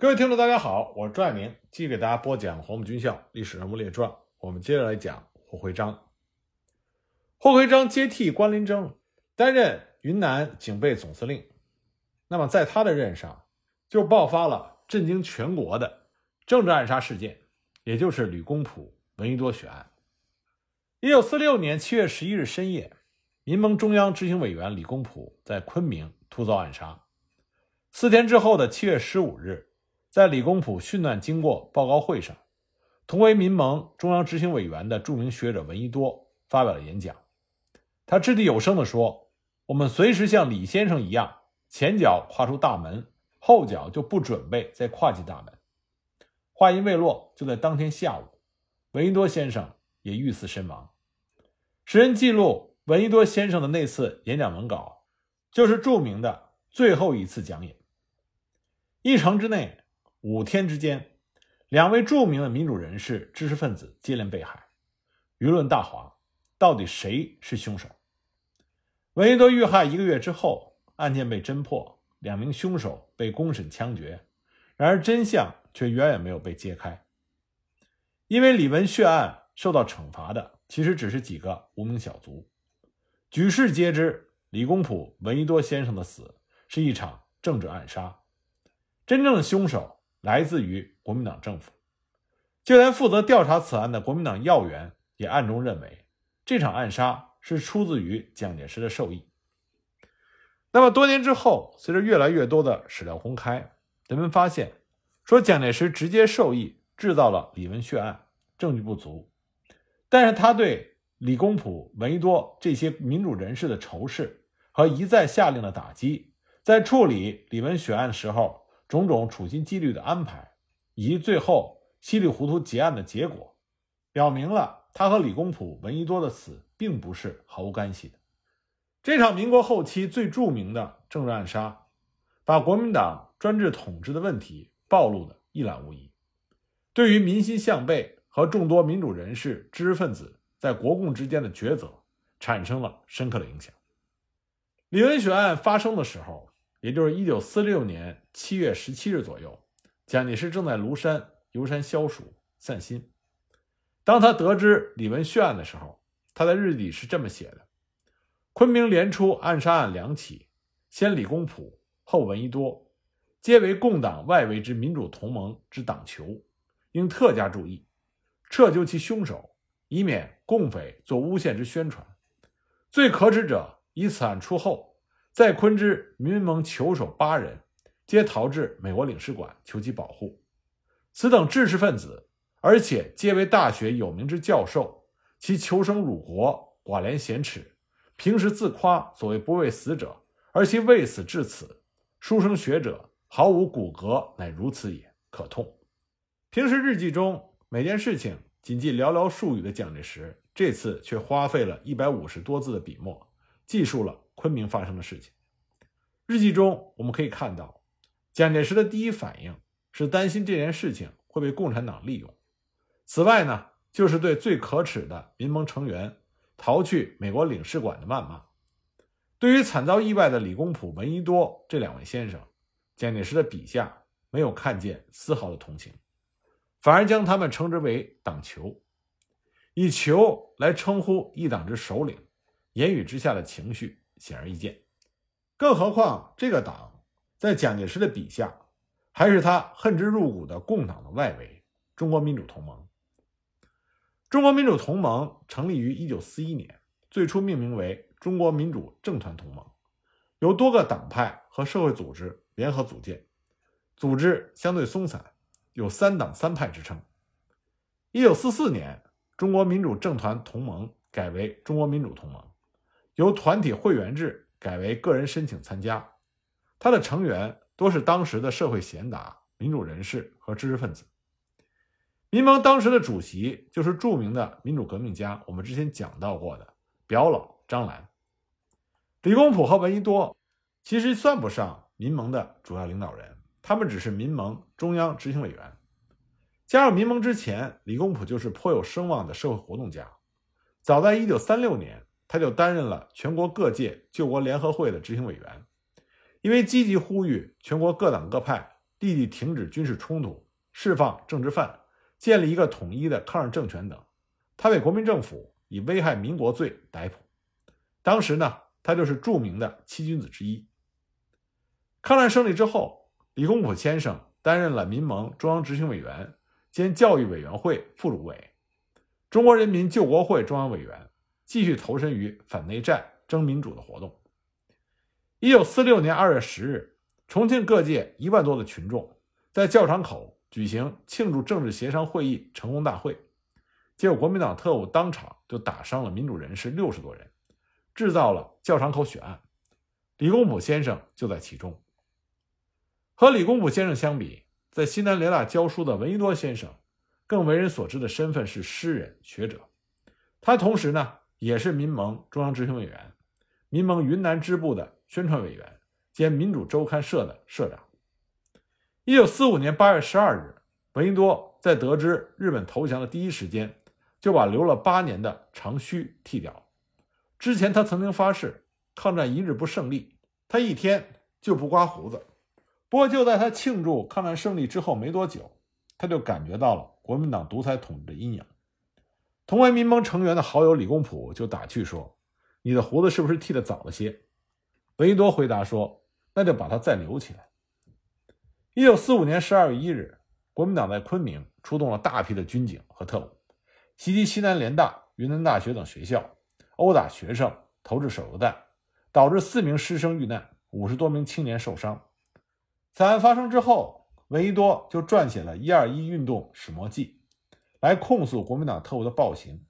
各位听众，大家好，我是朱爱明，继续给大家播讲《黄埔军校历史人物列传》。我们接着来讲霍辉章。霍辉章接替关麟征，担任云南警备总司令。那么在他的任上，就爆发了震惊全国的政治暗杀事件，也就是李公朴、闻一多血案。一九四六年七月十一日深夜，民盟中央执行委员李公朴在昆明突遭暗杀。四天之后的七月十五日。在李公朴殉难经过报告会上，同为民盟中央执行委员的著名学者闻一多发表了演讲。他掷地有声地说：“我们随时像李先生一样，前脚跨出大门，后脚就不准备再跨进大门。”话音未落，就在当天下午，闻一多先生也遇刺身亡。时人记录闻一多先生的那次演讲文稿，就是著名的最后一次讲演。一城之内。五天之间，两位著名的民主人士、知识分子接连被害，舆论大哗。到底谁是凶手？闻一多遇害一个月之后，案件被侦破，两名凶手被公审枪决。然而真相却远远没有被揭开。因为李文血案受到惩罚的，其实只是几个无名小卒。举世皆知，李公朴、闻一多先生的死是一场政治暗杀，真正的凶手。来自于国民党政府，就连负责调查此案的国民党要员也暗中认为，这场暗杀是出自于蒋介石的授意。那么多年之后，随着越来越多的史料公开，人们发现，说蒋介石直接授意制造了李文血案，证据不足，但是他对李公朴、闻一多这些民主人士的仇视和一再下令的打击，在处理李文血案的时候。种种处心积虑的安排，以及最后稀里糊涂结案的结果，表明了他和李公朴、闻一多的死并不是毫无干系的。这场民国后期最著名的政治暗杀，把国民党专制统治的问题暴露的一览无遗，对于民心向背和众多民主人士、知识分子在国共之间的抉择，产生了深刻的影响。李文血案发生的时候。也就是一九四六年七月十七日左右，蒋介石正在庐山游山消暑散心。当他得知李文旭案的时候，他在日记里是这么写的：“昆明连出暗杀案两起，先李公朴，后闻一多，皆为共党外围之民主同盟之党囚，应特加注意，彻究其凶手，以免共匪做诬陷之宣传。最可耻者，以此案出后。”在昆之民盟囚首八人，皆逃至美国领事馆求其保护。此等知识分子，而且皆为大学有名之教授，其求生辱国，寡廉鲜耻，平时自夸所谓不畏死者，而其畏死至此，书生学者毫无骨骼，乃如此也，可痛。平时日记中每件事情仅记寥寥数语的蒋介石，这次却花费了一百五十多字的笔墨，记述了。昆明发生的事情，日记中我们可以看到，蒋介石的第一反应是担心这件事情会被共产党利用。此外呢，就是对最可耻的民盟成员逃去美国领事馆的谩骂。对于惨遭意外的李公朴、闻一多这两位先生，蒋介石的笔下没有看见丝毫的同情，反而将他们称之为党囚，以囚来称呼一党之首领，言语之下的情绪。显而易见，更何况这个党在蒋介石的笔下，还是他恨之入骨的共党的外围——中国民主同盟。中国民主同盟成立于一九四一年，最初命名为中国民主政团同盟，由多个党派和社会组织联合组建，组织相对松散，有三党三派之称。一九四四年，中国民主政团同盟改为中国民主同盟。由团体会员制改为个人申请参加，他的成员多是当时的社会贤达、民主人士和知识分子。民盟当时的主席就是著名的民主革命家，我们之前讲到过的表老张澜。李公朴和闻一多其实算不上民盟的主要领导人，他们只是民盟中央执行委员。加入民盟之前，李公朴就是颇有声望的社会活动家，早在1936年。他就担任了全国各界救国联合会的执行委员，因为积极呼吁全国各党各派立即停止军事冲突、释放政治犯、建立一个统一的抗日政权等，他被国民政府以危害民国罪逮捕。当时呢，他就是著名的七君子之一。抗战胜利之后，李公朴先生担任了民盟中央执行委员兼教育委员会副主委、中国人民救国会中央委员，继续投身于反内战、争民主的活动。一九四六年二月十日，重庆各界一万多的群众在教场口举行庆祝政治协商会议成功大会，结果国民党特务当场就打伤了民主人士六十多人，制造了教场口血案。李公朴先生就在其中。和李公朴先生相比，在西南联大教书的闻一多先生，更为人所知的身份是诗人学者。他同时呢，也是民盟中央执行委员、民盟云南支部的。宣传委员兼民主周刊社的社长。一九四五年八月十二日，闻一多在得知日本投降的第一时间，就把留了八年的长须剃掉。之前他曾经发誓，抗战一日不胜利，他一天就不刮胡子。不过就在他庆祝抗战胜利之后没多久，他就感觉到了国民党独裁统治的阴影。同为民盟成员的好友李公朴就打趣说：“你的胡子是不是剃得早了些？”闻一多回答说：“那就把它再留起来。”一九四五年十二月一日，国民党在昆明出动了大批的军警和特务，袭击西南联大、云南大学等学校，殴打学生，投掷手榴弹，导致四名师生遇难，五十多名青年受伤。此案发生之后，闻一多就撰写了《一二一运动始末记》，来控诉国民党特务的暴行，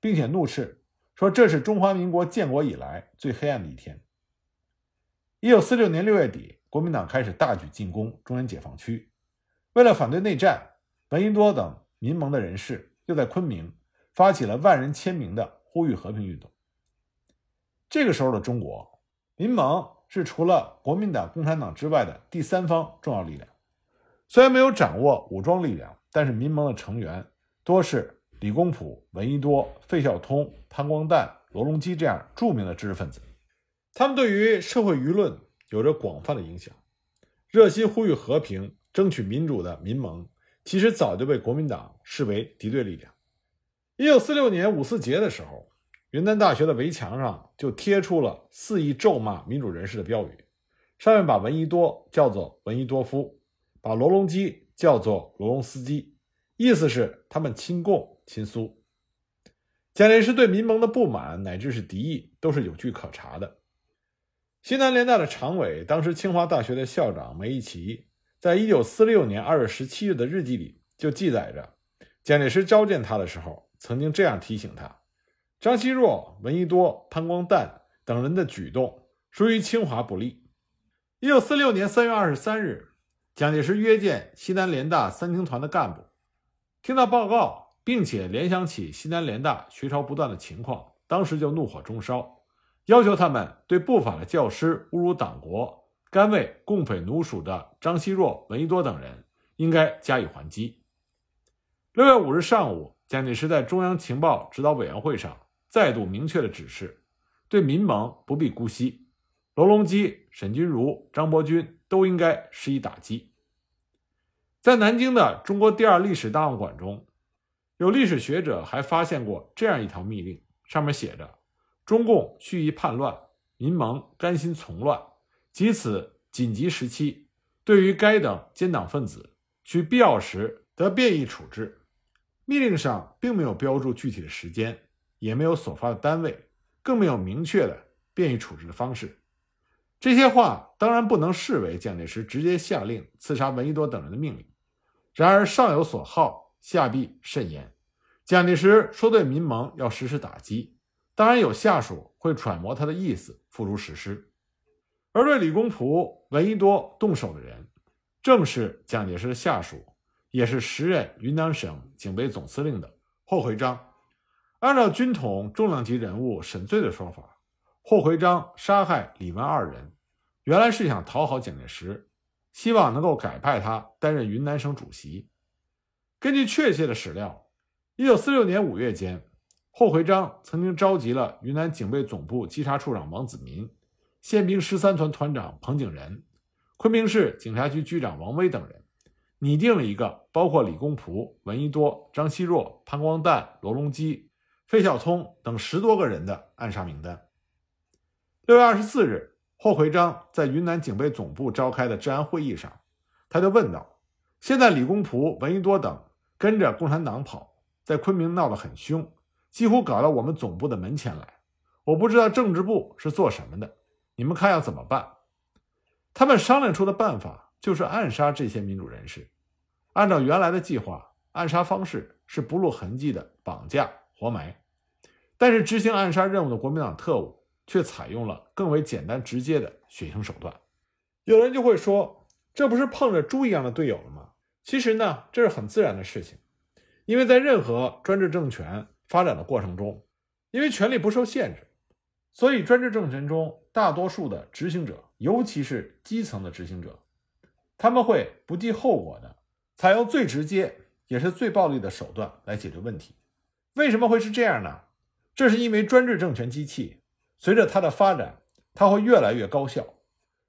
并且怒斥说：“这是中华民国建国以来最黑暗的一天。”一九四六年六月底，国民党开始大举进攻中原解放区。为了反对内战，闻一多等民盟的人士又在昆明发起了万人签名的呼吁和平运动。这个时候的中国，民盟是除了国民党、共产党之外的第三方重要力量。虽然没有掌握武装力量，但是民盟的成员多是李公朴、闻一多、费孝通、潘光旦、罗隆基这样著名的知识分子。他们对于社会舆论有着广泛的影响，热心呼吁和平、争取民主的民盟，其实早就被国民党视为敌对力量。一九四六年五四节的时候，云南大学的围墙上就贴出了肆意咒骂民主人士的标语，上面把闻一多叫做闻一多夫，把罗隆基叫做罗隆斯基，意思是他们亲共亲苏。蒋介石对民盟的不满乃至是敌意，都是有据可查的。西南联大的常委，当时清华大学的校长梅贻琦，在一九四六年二月十七日的日记里就记载着，蒋介石召见他的时候，曾经这样提醒他：张奚若、闻一多、潘光旦等人的举动属于清华不利。一九四六年三月二十三日，蒋介石约见西南联大三青团的干部，听到报告，并且联想起西南联大学潮不断的情况，当时就怒火中烧。要求他们对不法的教师、侮辱党国、甘为共匪奴属的张奚若、闻一多等人，应该加以还击。六月五日上午，蒋介石在中央情报指导委员会上再度明确的指示，对民盟不必姑息，罗隆基、沈钧儒、张伯钧都应该施以打击。在南京的中国第二历史档案馆中，有历史学者还发现过这样一条密令，上面写着。中共蓄意叛乱，民盟甘心从乱，即此紧急时期，对于该等奸党分子，需必要时得便宜处置。密令上并没有标注具体的时间，也没有所发的单位，更没有明确的便宜处置的方式。这些话当然不能视为蒋介石直接下令刺杀闻一多等人的命令。然而上有所好，下必甚焉。蒋介石说对民盟要实施打击。当然有下属会揣摩他的意思，付诸实施。而对李公朴、闻一多动手的人，正是蒋介石的下属，也是时任云南省警备总司令的霍回章。按照军统重量级人物沈醉的说法，霍回章杀害李文二人，原来是想讨好蒋介石，希望能够改派他担任云南省主席。根据确切的史料，一九四六年五月间。霍回章曾经召集了云南警备总部稽查处长王子民、宪兵十三团团长彭景仁、昆明市警察局局长王威等人拟定了一个包括李公朴、闻一多、张锡若、潘光旦、罗隆基、费孝通等十多个人的暗杀名单。六月二十四日，霍奎章在云南警备总部召开的治安会议上，他就问道：“现在李公朴、闻一多等跟着共产党跑，在昆明闹得很凶，几乎搞到我们总部的门前来。我不知道政治部是做什么的，你们看要怎么办？”他们商量出的办法就是暗杀这些民主人士。按照原来的计划，暗杀方式是不露痕迹的绑架、活埋。但是执行暗杀任务的国民党特务却采用了更为简单直接的血腥手段。有人就会说，这不是碰着猪一样的队友了吗？其实呢，这是很自然的事情，因为在任何专制政权发展的过程中，因为权力不受限制，所以专制政权中大多数的执行者。尤其是基层的执行者，他们会不计后果的采用最直接也是最暴力的手段来解决问题。为什么会是这样呢？这是因为专制政权机器随着它的发展，它会越来越高效，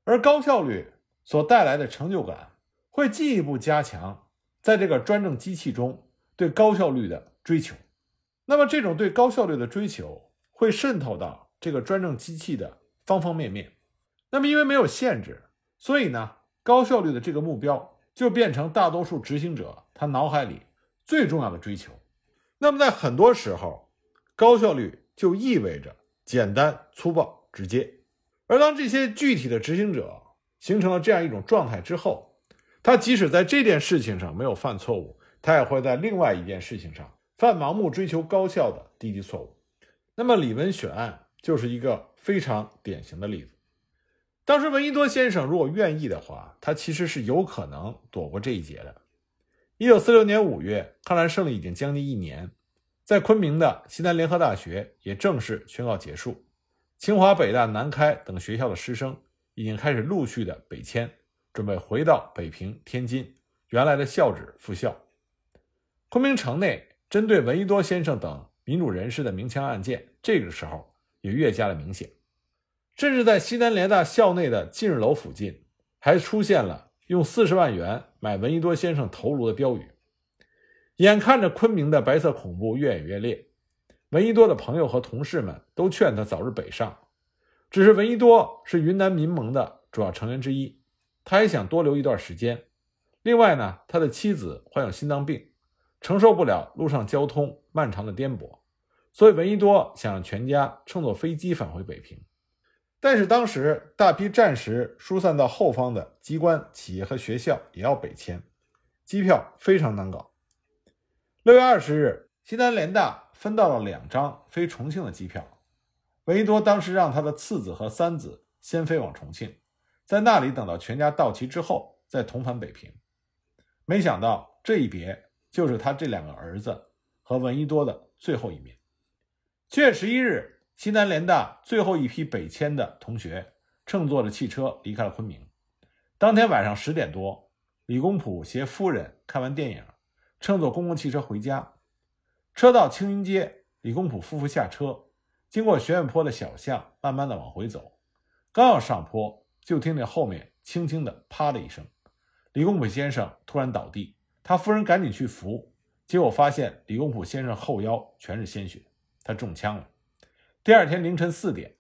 而高效率所带来的成就感会进一步加强在这个专政机器中对高效率的追求。那么，这种对高效率的追求会渗透到这个专政机器的方方面面。那么，因为没有限制，所以呢，高效率的这个目标就变成大多数执行者他脑海里最重要的追求。那么，在很多时候，高效率就意味着简单、粗暴、直接。而当这些具体的执行者形成了这样一种状态之后，他即使在这件事情上没有犯错误，他也会在另外一件事情上犯盲目追求高效的低级错误。那么，李文选案就是一个非常典型的例子。当时闻一多先生如果愿意的话，他其实是有可能躲过这一劫的。一九四六年五月，抗战胜利已经将近一年，在昆明的西南联合大学也正式宣告结束，清华、北大、南开等学校的师生已经开始陆续的北迁，准备回到北平、天津原来的校址复校。昆明城内针对闻一多先生等民主人士的明枪暗箭，这个时候也越加的明显。甚至在西南联大校内的近日楼附近，还出现了用四十万元买闻一多先生头颅的标语。眼看着昆明的白色恐怖越演越烈，闻一多的朋友和同事们都劝他早日北上。只是闻一多是云南民盟的主要成员之一，他也想多留一段时间。另外呢，他的妻子患有心脏病，承受不了路上交通漫长的颠簸，所以闻一多想让全家乘坐飞机返回北平。但是当时大批战时疏散到后方的机关、企业和学校也要北迁，机票非常难搞。六月二十日，西南联大分到了两张飞重庆的机票，闻一多当时让他的次子和三子先飞往重庆，在那里等到全家到齐之后再同返北平。没想到这一别就是他这两个儿子和闻一多的最后一面。七月十一日。西南联大最后一批北迁的同学乘坐着汽车离开了昆明。当天晚上十点多，李公朴携夫人看完电影，乘坐公共汽车回家。车到青云街，李公朴夫妇下车，经过学院坡的小巷，慢慢的往回走。刚要上坡，就听见后面轻轻的“啪”的一声，李公朴先生突然倒地，他夫人赶紧去扶，结果发现李公朴先生后腰全是鲜血，他中枪了。第二天凌晨四点，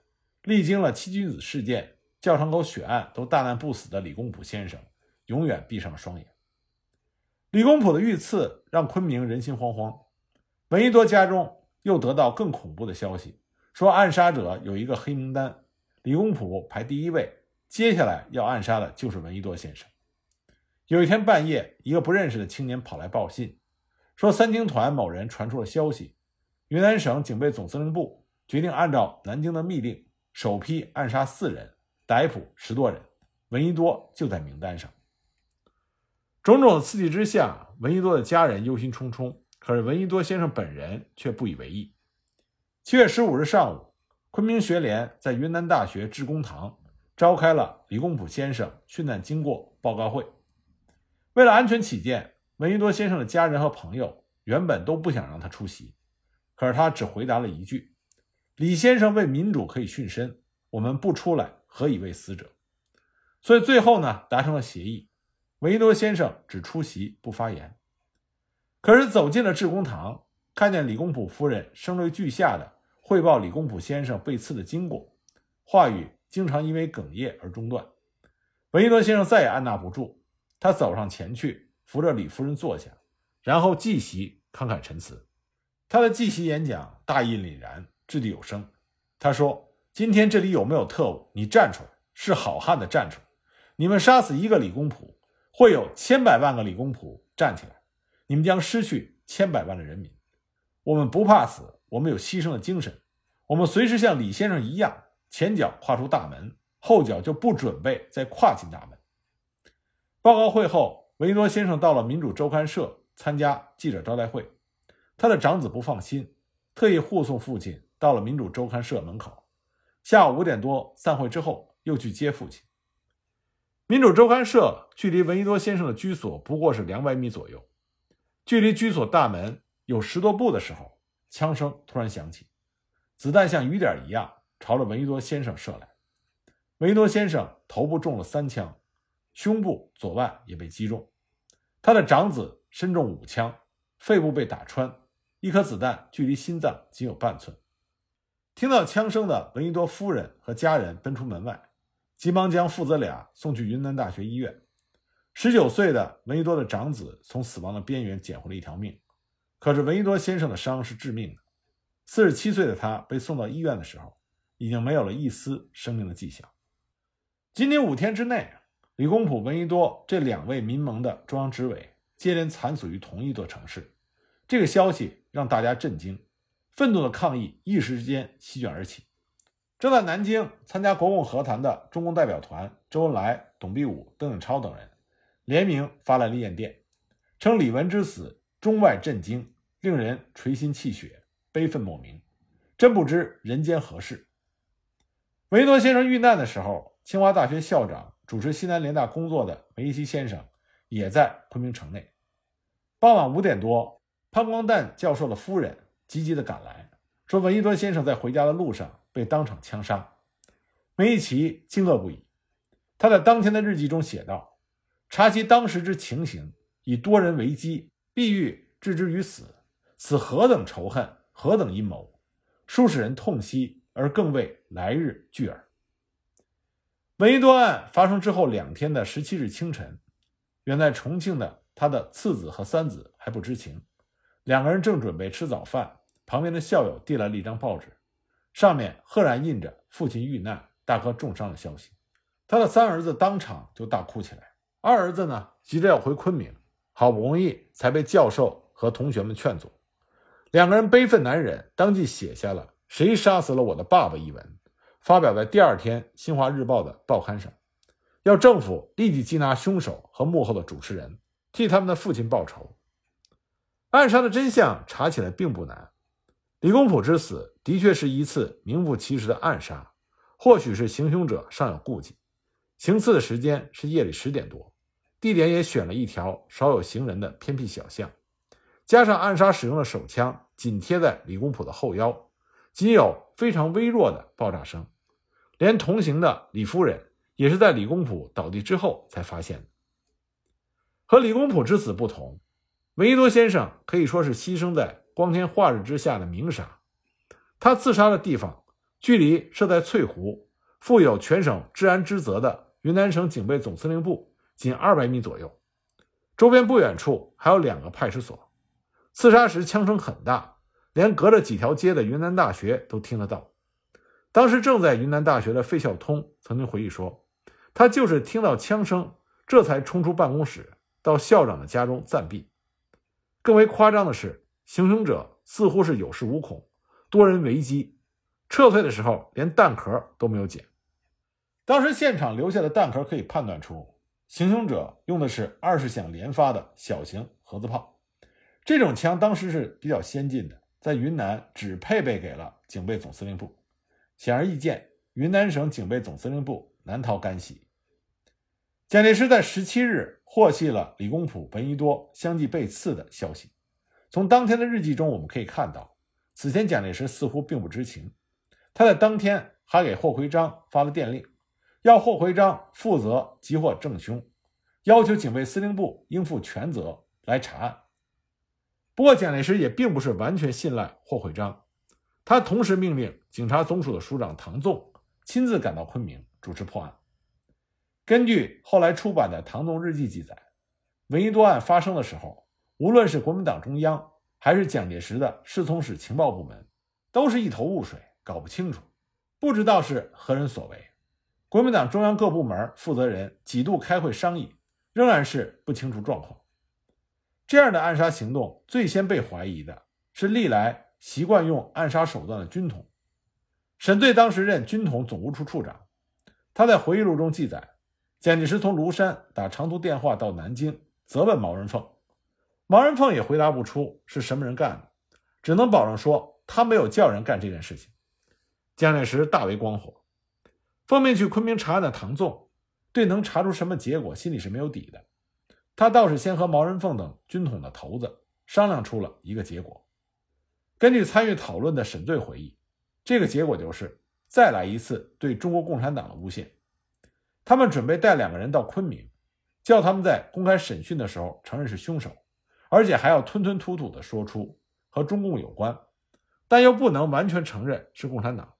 历经了七君子事件、教场口血案都大难不死的李公朴先生，永远闭上了双眼。李公朴的遇刺让昆明人心惶惶。闻一多家中又得到更恐怖的消息，说暗杀者有一个黑名单，李公朴排第一位，接下来要暗杀的就是闻一多先生。有一天半夜，一个不认识的青年跑来报信，说三青团某人传出了消息，云南省警备总司令部。决定按照南京的密令，首批暗杀四人，逮捕十多人，闻一多就在名单上。种种刺激之下，闻一多的家人忧心忡忡，可是闻一多先生本人却不以为意。七月十五日上午，昆明学联在云南大学致公堂召开了李公朴先生殉难经过报告会。为了安全起见，闻一多先生的家人和朋友原本都不想让他出席，可是他只回答了一句。李先生为民主可以殉身，我们不出来何以为死者？所以最后呢达成了协议，维多先生只出席不发言。可是走进了致公堂，看见李公朴夫人声泪俱下的汇报李公朴先生被刺的经过，话语经常因为哽咽而中断。维多先生再也按捺不住，他走上前去扶着李夫人坐下，然后继席慷慨陈词。他的继席演讲大义凛然，掷地有声。他说：“今天这里有没有特务？你站出来，是好汉的站出来。你们杀死一个李公朴，会有千百万个李公朴站起来，你们将失去千百万的人民。我们不怕死，我们有牺牲的精神。我们随时像李先生一样，前脚跨出大门，后脚就不准备再跨进大门。”报告会后，维多先生到了《民主周刊》社参加记者招待会。他的长子不放心，特意护送父亲到了《民主周刊》社门口。下午五点多散会之后，又去接父亲。《民主周刊》社距离闻一多先生的居所不过是两百米左右。距离居所大门有十多步的时候，枪声突然响起，子弹像雨点一样朝着闻一多先生射来。闻一多先生头部中了三枪，胸部、左腕也被击中。他的长子身中五枪，肺部被打穿。一颗子弹距离心脏仅有半寸。听到枪声的闻一多夫人和家人奔出门外，急忙将父子俩送去云南大学医院。十九岁的闻一多的长子从死亡的边缘捡回了一条命，可是闻一多先生的伤是致命的。四十七岁的他被送到医院的时候，已经没有了一丝生命的迹象。仅仅五天之内，李公朴、闻一多这两位民盟的中央执委接连惨死于同一座城市。这个消息让大家震惊，愤怒的抗议一时之间席卷而起。正在南京参加国共和谈的中共代表团周恩来、董必武、邓颖超等人联名发来了唁电，称李文之死中外震惊，令人垂心泣血，悲愤莫名，真不知人间何事。维多先生遇难的时候，清华大学校长、主持西南联大工作的梅贻琦先生也在昆明城内。傍晚五点多。潘光旦教授的夫人急急地赶来，说：“闻一多先生在回家的路上被当场枪杀。”梅贻琦惊愕不已。他在当天的日记中写道：“查其当时之情形，以多人为机，必欲置之于死，此何等仇恨，何等阴谋，殊使人痛惜，而更为来日惧耳。”闻一多案发生之后两天的十七日清晨，远在重庆的他的次子和三子还不知情。两个人正准备吃早饭，旁边的校友递来了一张报纸，上面赫然印着父亲遇难、大哥重伤的消息。他的三儿子当场就大哭起来，二儿子呢急着要回昆明，好不容易才被教授和同学们劝阻。两个人悲愤难忍，当即写下了“谁杀死了我的爸爸”一文，发表在第二天《新华日报》的报刊上，要政府立即缉拿凶手和幕后的主持人，替他们的父亲报仇。暗杀的真相查起来并不难，李公朴之死的确是一次名副其实的暗杀，或许是行凶者尚有顾忌。行刺的时间是夜里十点多，地点也选了一条少有行人的偏僻小巷，加上暗杀使用的手枪紧贴在李公朴的后腰，仅有非常微弱的爆炸声，连同行的李夫人也是在李公朴倒地之后才发现的。和李公朴之死不同。闻一多先生可以说是牺牲在光天化日之下的明杀。他自杀的地方距离设在翠湖、负有全省治安职责的云南省警备总司令部仅二百米左右，周边不远处还有两个派出所。刺杀时枪声很大，连隔着几条街的云南大学都听得到。当时正在云南大学的费孝通曾经回忆说，他就是听到枪声，这才冲出办公室到校长的家中暂避。更为夸张的是，行凶者似乎是有恃无恐，多人围击，撤退的时候连弹壳都没有捡。当时现场留下的弹壳可以判断出，行凶者用的是二十响连发的小型盒子炮。这种枪当时是比较先进的，在云南只配备给了警备总司令部。显而易见，云南省警备总司令部难逃干系。蒋介石在十七日。获悉了李公朴、闻一多相继被刺的消息。从当天的日记中，我们可以看到，此前蒋介石似乎并不知情。他在当天还给霍奎章发了电令，要霍回章负责缉获正凶，要求警备司令部应负全责来查案。不过蒋介石也并不是完全信赖霍会章，他同时命令警察总署的署长唐纵亲自赶到昆明主持破案。根据后来出版的《唐纵日记》记载，闻一多案发生的时候，无论是国民党中央还是蒋介石的侍从室情报部门，都是一头雾水，搞不清楚，不知道是何人所为。国民党中央各部门负责人几度开会商议，仍然是不清楚状况。这样的暗杀行动，最先被怀疑的是历来习惯用暗杀手段的军统。沈醉当时任军统总务处处长，他在回忆录中记载，蒋介石从庐山打长途电话到南京，责问毛人凤，毛人凤也回答不出是什么人干的，只能保证说他没有叫人干这件事情。蒋介石大为光火，奉命去昆明查案的唐纵，对能查出什么结果心里是没有底的。他倒是先和毛人凤等军统的头子商量出了一个结果。根据参与讨论的沈醉回忆，这个结果就是再来一次对中国共产党的诬陷。他们准备带两个人到昆明，叫他们在公开审讯的时候承认是凶手，而且还要吞吞吐吐地说出和中共有关，但又不能完全承认是共产党。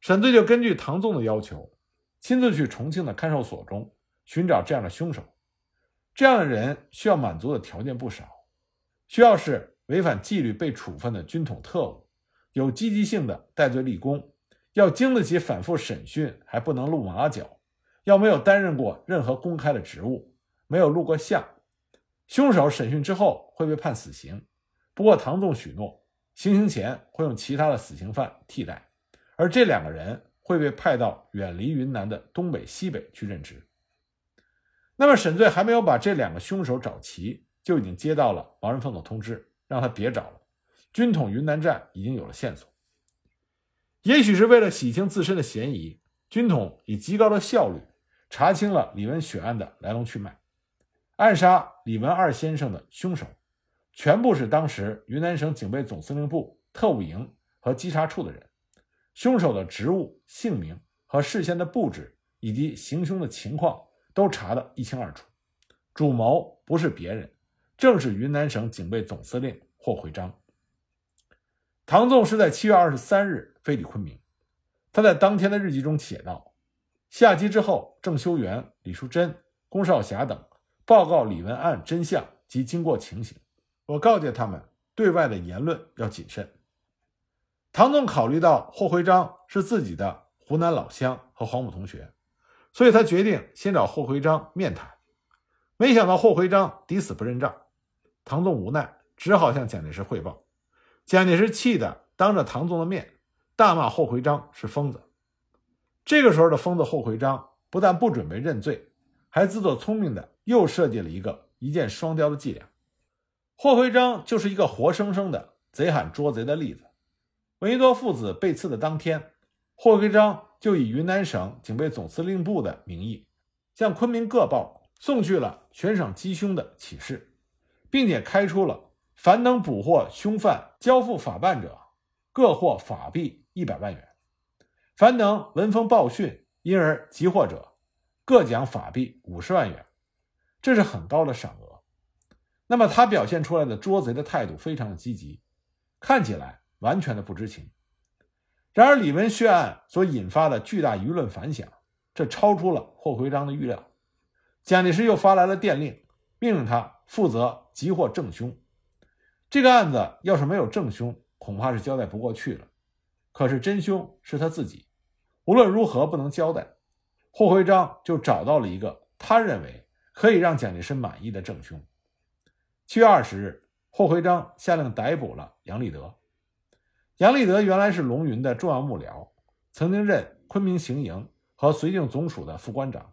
沈醉就根据唐纵的要求，亲自去重庆的看守所中寻找这样的凶手。这样的人需要满足的条件不少，需要是违反纪律被处分的军统特务，有积极性的戴罪立功，要经得起反复审讯，还不能露马脚，要没有担任过任何公开的职务，没有录过像。凶手审讯之后会被判死刑，不过唐纵许诺，行刑前会用其他的死刑犯替代，而这两个人会被派到远离云南的东北、西北去任职。那么沈醉还没有把这两个凶手找齐，就已经接到了毛人凤的通知，让他别找了。军统云南站已经有了线索。也许是为了洗清自身的嫌疑，军统以极高的效率查清了李文雪案的来龙去脉。暗杀李文二先生的凶手，全部是当时云南省警备总司令部特务营和稽查处的人。凶手的职务、姓名和事先的布置，以及行凶的情况。都查得一清二楚，主谋不是别人，正是云南省警备总司令霍会章。唐纵是在七月二十三日飞抵昆明，他在当天的日记中写道：“下机之后，郑修元、李淑珍、龚少侠等报告李文案真相及经过情形。我告诫他们，对外的言论要谨慎。”唐纵考虑到霍会章是自己的湖南老乡和黄埔同学。所以他决定先找霍回章面谈，没想到霍回章抵死不认账，唐纵无奈，只好向蒋介石汇报。蒋介石气得当着唐纵的面大骂霍回章是疯子。这个时候的疯子霍回章不但不准备认罪，还自作聪明的又设计了一个一箭双雕的伎俩。霍徽章就是一个活生生的贼喊捉贼的例子。闻一多父子被刺的当天，霍徽章。就以云南省警备总司令部的名义，向昆明各报送去了悬赏缉凶的启事，并且开出了凡能捕获凶犯交付法办者，各获法币一百万元；凡能闻风报讯因而急获者，各奖法币五十万元。这是很高的赏额。那么他表现出来的捉贼的态度非常的积极，看起来完全的不知情。然而，李文血案所引发的巨大舆论反响，这超出了霍徽章的预料。蒋介石又发来了电令，命令他负责急获正凶。这个案子要是没有正凶，恐怕是交代不过去了。可是真凶是他自己，无论如何不能交代。霍徽章就找到了一个他认为可以让蒋介石满意的正凶。七月二十日，霍回章下令逮捕了杨立德。杨立德原来是龙云的重要幕僚，曾经任昆明行营和绥靖总署的副官长。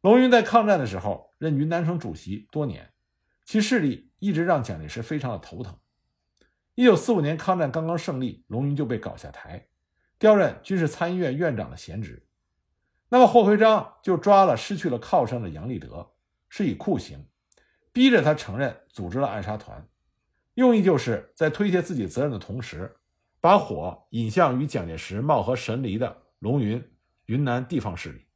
龙云在抗战的时候任云南省主席多年，其势力一直让蒋介石非常的头疼。一九四五年抗战刚刚胜利，龙云就被搞下台，调任军事参议院院长的闲职。那么霍回章就抓了失去了靠山的杨立德，施以酷刑，逼着他承认组织了暗杀团，用意就是在推卸自己责任的同时。把火引向与蒋介石貌合神离的龙云、云南地方势力。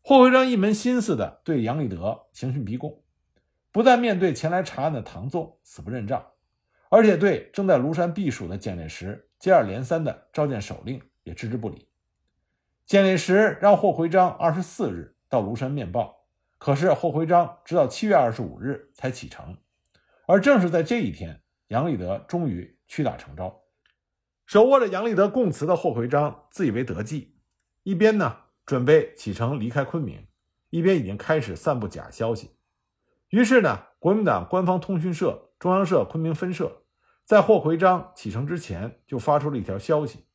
霍回章一门心思地对杨立德刑讯逼供，不但面对前来查案的唐纵死不认账，而且对正在庐山避暑的蒋介石接二连三的召见手令也置之不理。蒋介石让霍回章二十四日到庐山面报，可是霍回章直到七月二十五日才启程，而正是在这一天，杨立德终于屈打成招。手握着杨立德供词的霍回章自以为得计，一边呢。准备启程离开昆明，一边已经开始散布假消息。于是呢，国民党官方通讯社中央社昆明分社在霍回章启程之前就发出了一条消息，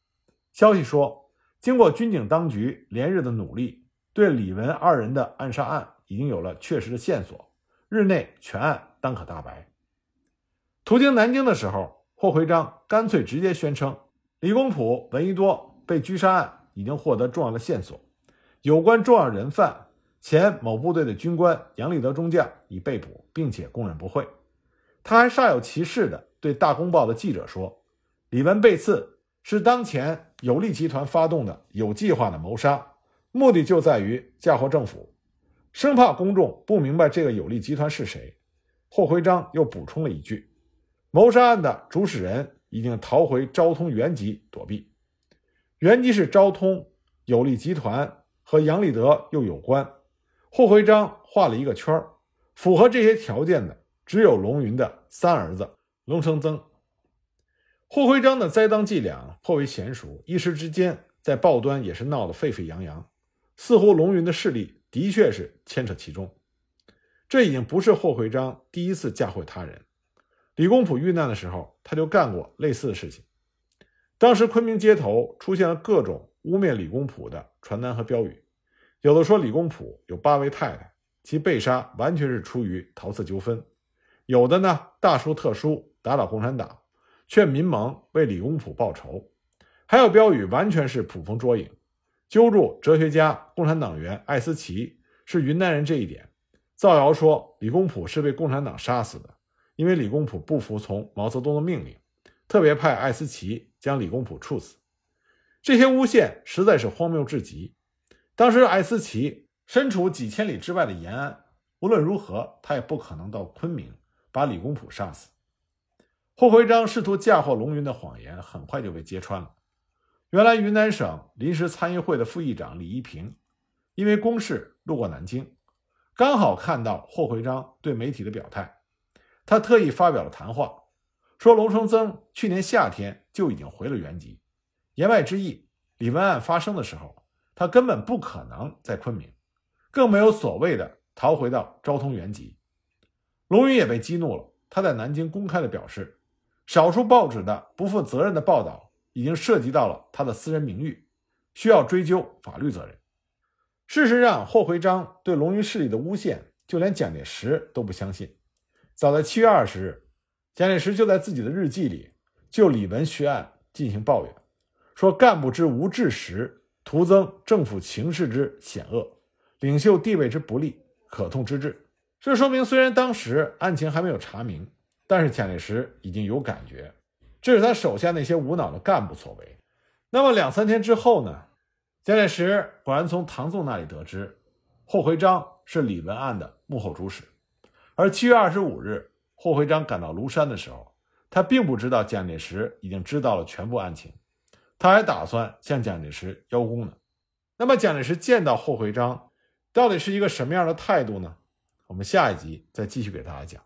消息说，经过军警当局连日的努力，对李文二人的暗杀案已经有了确实的线索，日内全案当可大白。途经南京的时候，霍奎章干脆直接宣称，李公朴、闻一多被狙杀案已经获得重要的线索。有关重要人犯前某部队的军官杨立德中将已被捕，并且供认不讳。他还煞有其事地对《大公报》的记者说：“李文被刺是当前有利集团发动的有计划的谋杀，目的就在于嫁祸政府，生怕公众不明白这个有利集团是谁。”霍回章又补充了一句：“谋杀案的主使人已经逃回昭通原籍躲避，原籍是昭通有利集团。”和杨立德又有关，霍回章画了一个圈符合这些条件的只有龙云的三儿子龙生曾。霍回章的栽赃伎俩颇为娴熟，一时之间在报端也是闹得沸沸扬扬，似乎龙云的势力的确是牵扯其中。这已经不是霍回章第一次嫁祸他人，李公朴遇难的时候，他就干过类似的事情。当时昆明街头出现了各种。污蔑李公朴的传单和标语，有的说李公朴有八位太太，其被杀完全是出于桃色纠纷；有的呢大书特书打倒共产党，劝民盟为李公朴报仇；还有标语完全是捕风捉影，揪住哲学家、共产党员艾思奇是云南人这一点，造谣说李公朴是被共产党杀死的，因为李公朴不服从毛泽东的命令，特别派艾思奇将李公朴处死。这些诬陷实在是荒谬至极。当时艾思奇身处几千里之外的延安，无论如何，他也不可能到昆明把李公朴杀死。霍回章试图嫁祸龙云的谎言很快就被揭穿了。原来，云南省临时参议会的副议长李一平，因为公事路过南京，刚好看到霍回章对媒体的表态，他特意发表了谈话，说龙承曾去年夏天就已经回了原籍。言外之意，李文案发生的时候，他根本不可能在昆明，更没有所谓的逃回到昭通原籍。龙云也被激怒了，他在南京公开的表示，少数报纸的不负责任的报道已经涉及到了他的私人名誉，需要追究法律责任。事实上，霍回章对龙云势力的诬陷，就连蒋介石都不相信。早在七月二十日，蒋介石就在自己的日记里就李文学案进行抱怨。说干部之无志识，徒增政府情势之险恶，领袖地位之不利，可痛之至。这说明，虽然当时案情还没有查明，但是蒋介石已经有感觉，这是他手下那些无脑的干部所为。那么两三天之后呢？蒋介石果然从唐纵那里得知，霍回章是李文案的幕后主使。而七月二十五日，霍回章赶到庐山的时候，他并不知道蒋介石已经知道了全部案情。他还打算向蒋介石邀功呢。那么，蒋介石见到霍回章，到底是一个什么样的态度呢？我们下一集再继续给大家讲。